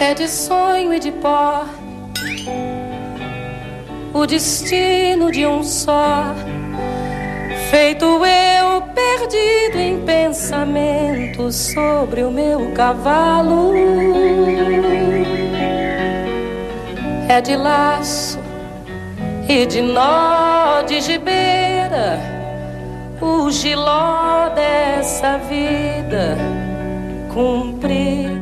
é de sonho e de pó, o destino de um só, feito eu perdido em pensamento sobre o meu cavalo. É de laço e de nó de gibeira, o giló dessa vida cumprida.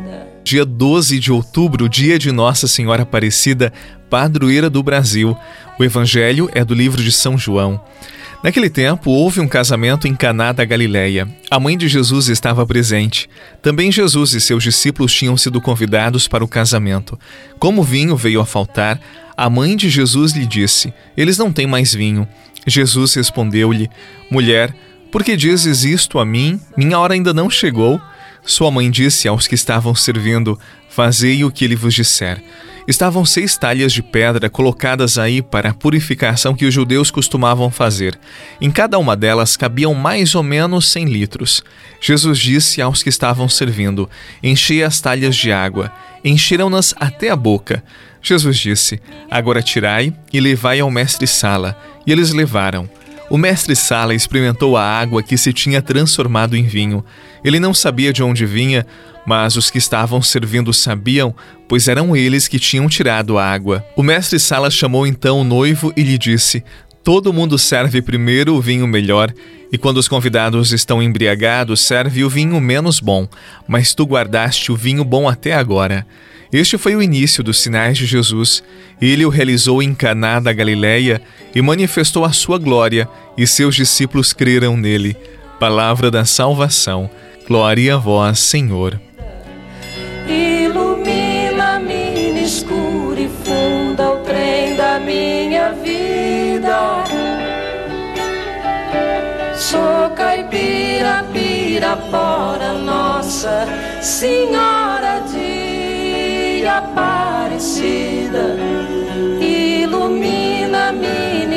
Dia 12 de outubro, dia de Nossa Senhora Aparecida, padroeira do Brasil. O evangelho é do livro de São João. Naquele tempo, houve um casamento em Caná da Galileia. A mãe de Jesus estava presente. Também Jesus e seus discípulos tinham sido convidados para o casamento. Como o vinho veio a faltar, a mãe de Jesus lhe disse: Eles não têm mais vinho. Jesus respondeu-lhe: Mulher, por que dizes isto a mim? Minha hora ainda não chegou. Sua mãe disse aos que estavam servindo: Fazei o que ele vos disser. Estavam seis talhas de pedra colocadas aí para a purificação que os judeus costumavam fazer. Em cada uma delas cabiam mais ou menos cem litros. Jesus disse aos que estavam servindo: Enchei as talhas de água. Encheram-nas até a boca. Jesus disse: Agora tirai e levai ao mestre Sala. E eles levaram. O mestre Sala experimentou a água que se tinha transformado em vinho. Ele não sabia de onde vinha, mas os que estavam servindo sabiam, pois eram eles que tinham tirado a água. O mestre Sala chamou então o noivo e lhe disse: Todo mundo serve primeiro o vinho melhor, e quando os convidados estão embriagados, serve o vinho menos bom, mas tu guardaste o vinho bom até agora. Este foi o início dos sinais de Jesus. Ele o realizou em Caná da Galileia e manifestou a sua glória, e seus discípulos creram nele. Palavra da salvação. Glória a vós, Senhor. Ilumina-me escuro e funda o trem da minha vida. Sou caipira, pirapora, Nossa Senhora de Aparecida. Ilumina-me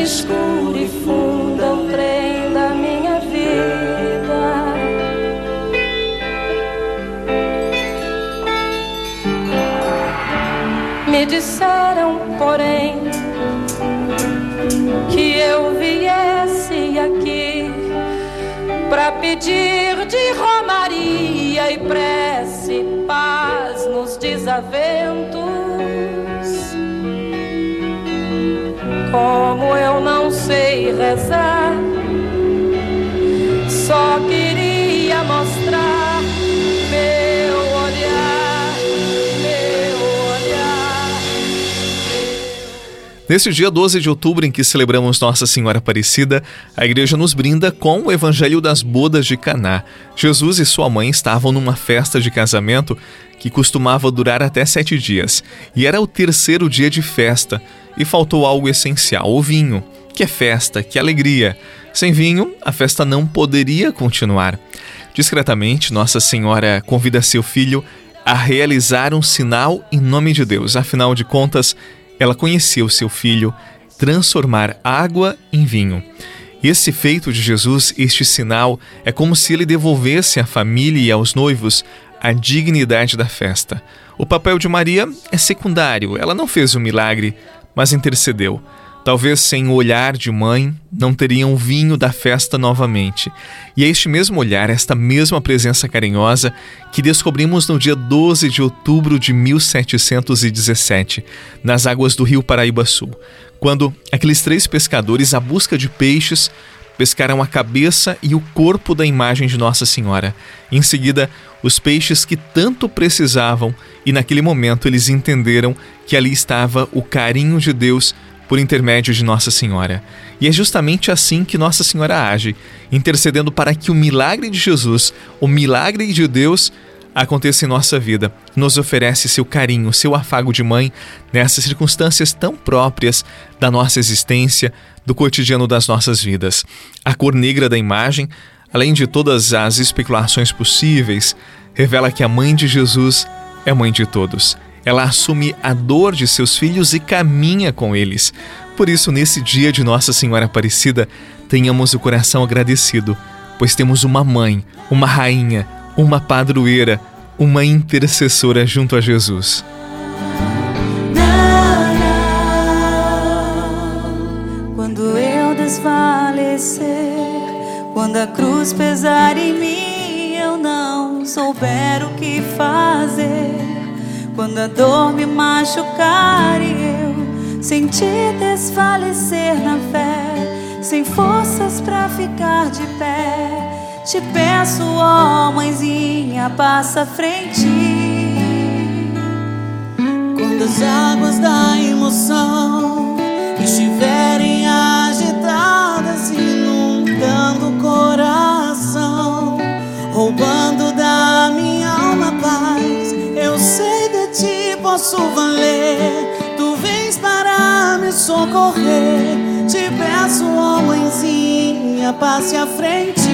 escuro e funda o trem da minha vida. Me disseram, porém, que eu viesse aqui para pedir nos desaventos. Como eu não sei rezar, Neste dia 12 de outubro, em que celebramos Nossa Senhora Aparecida, a igreja nos brinda com o Evangelho das Bodas de Caná. Jesus e sua mãe estavam numa festa de casamento que costumava durar até sete dias, e era o terceiro dia de festa, e faltou algo essencial: o vinho. Que é festa, que alegria. Sem vinho, a festa não poderia continuar. Discretamente, Nossa Senhora convida seu filho a realizar um sinal em nome de Deus. Afinal de contas, ela conhecia o seu filho transformar água em vinho. Esse feito de Jesus, este sinal, é como se ele devolvesse à família e aos noivos a dignidade da festa. O papel de Maria é secundário, ela não fez o milagre, mas intercedeu. Talvez sem o olhar de mãe, não teriam vinho da festa novamente. E é este mesmo olhar, esta mesma presença carinhosa, que descobrimos no dia 12 de outubro de 1717, nas águas do rio Paraíba Sul, quando aqueles três pescadores, à busca de peixes, pescaram a cabeça e o corpo da imagem de Nossa Senhora. Em seguida, os peixes que tanto precisavam, e naquele momento eles entenderam que ali estava o carinho de Deus por intermédio de Nossa Senhora. E é justamente assim que Nossa Senhora age, intercedendo para que o milagre de Jesus, o milagre de Deus, aconteça em nossa vida. Nos oferece seu carinho, seu afago de mãe nessas circunstâncias tão próprias da nossa existência, do cotidiano das nossas vidas. A cor negra da imagem, além de todas as especulações possíveis, revela que a mãe de Jesus é mãe de todos ela assume a dor de seus filhos e caminha com eles. Por isso, nesse dia de Nossa Senhora Aparecida, tenhamos o coração agradecido, pois temos uma mãe, uma rainha, uma padroeira, uma intercessora junto a Jesus. Quando eu desfalecer, quando a cruz pesar em mim, eu não souber o que fazer quando a dor me machucar e eu sentir desfalecer na fé, sem forças para ficar de pé, te peço, ó mãezinha, passa à frente. As águas da emoção socorrer. Te peço, oh mãezinha, passe à frente.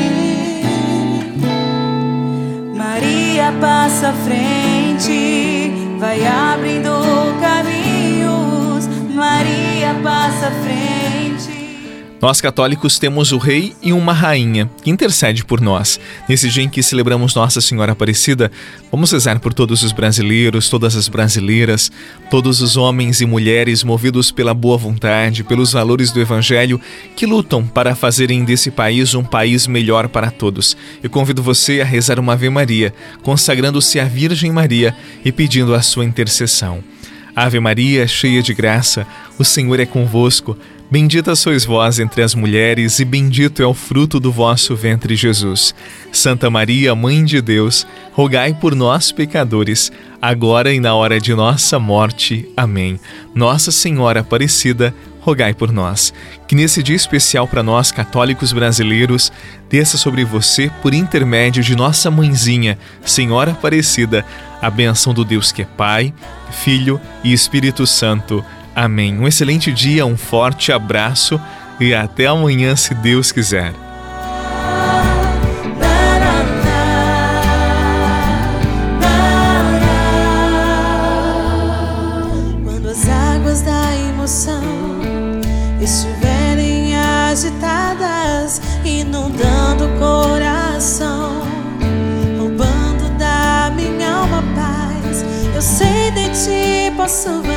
Maria passa à frente, vai abrindo caminhos. Maria passa à frente. Nós católicos temos o rei e uma rainha que intercede por nós. Nesse dia em que celebramos Nossa Senhora Aparecida, vamos rezar por todos os brasileiros, todas as brasileiras, todos os homens e mulheres movidos pela boa vontade, pelos valores do Evangelho, que lutam para fazerem desse país um país melhor para todos. Eu convido você a rezar uma Ave Maria, consagrando-se à Virgem Maria e pedindo a sua intercessão. Ave Maria, cheia de graça, o Senhor é convosco. Bendita sois vós entre as mulheres, e bendito é o fruto do vosso ventre, Jesus. Santa Maria, Mãe de Deus, rogai por nós, pecadores, agora e na hora de nossa morte. Amém. Nossa Senhora Aparecida, rogai por nós. Que nesse dia especial para nós, católicos brasileiros, desça sobre você, por intermédio de nossa mãezinha, Senhora Aparecida, a benção do Deus que é Pai, Filho e Espírito Santo. Amém. Um excelente dia, um forte abraço e até amanhã, se Deus quiser. Quando as águas da emoção estiverem agitadas, inundando o coração, roubando da minha alma paz, eu sei de ti posso valer